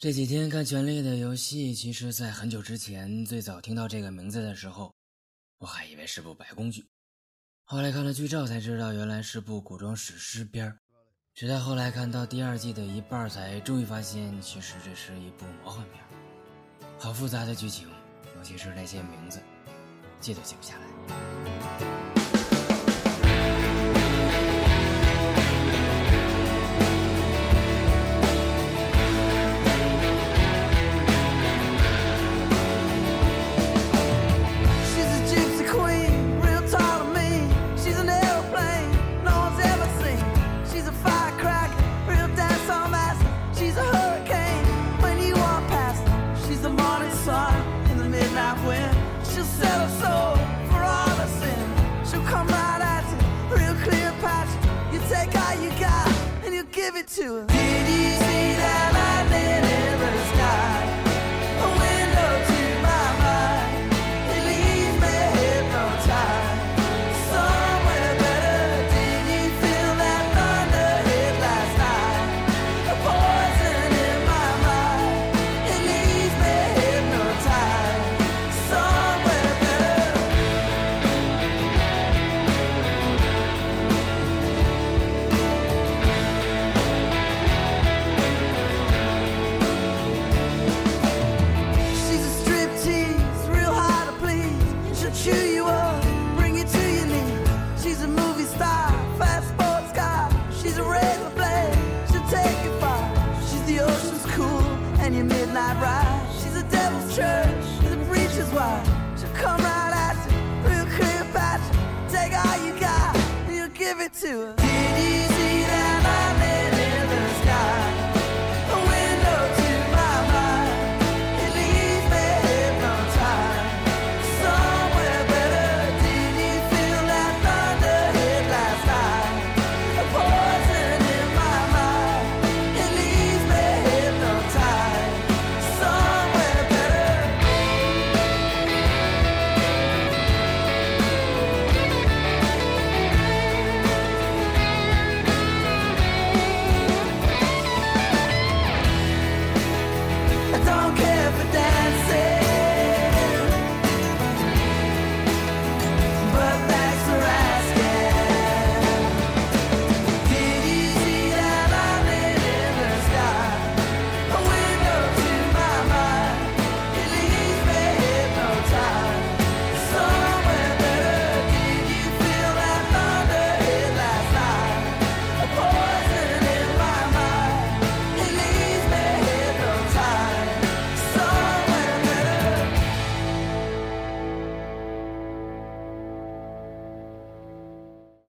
这几天看《权力的游戏》，其实，在很久之前，最早听到这个名字的时候，我还以为是部白宫剧。后来看了剧照才知道，原来是部古装史诗片直到后来看到第二季的一半，才终于发现，其实这是一部魔幻片。好复杂的剧情，尤其是那些名字，记都记不下来。morning sun in the midnight wind. She'll set her soul for all her sin. She'll come right at you, real clear patch. You take all you got and you give it to her. Did you She's a razor blade, she'll take you far. She's the ocean's cool and your midnight ride. She's a devil's church, The preacher's wife. She'll come right at you, real clear Cleopatra. Take all you got and you'll give it to her.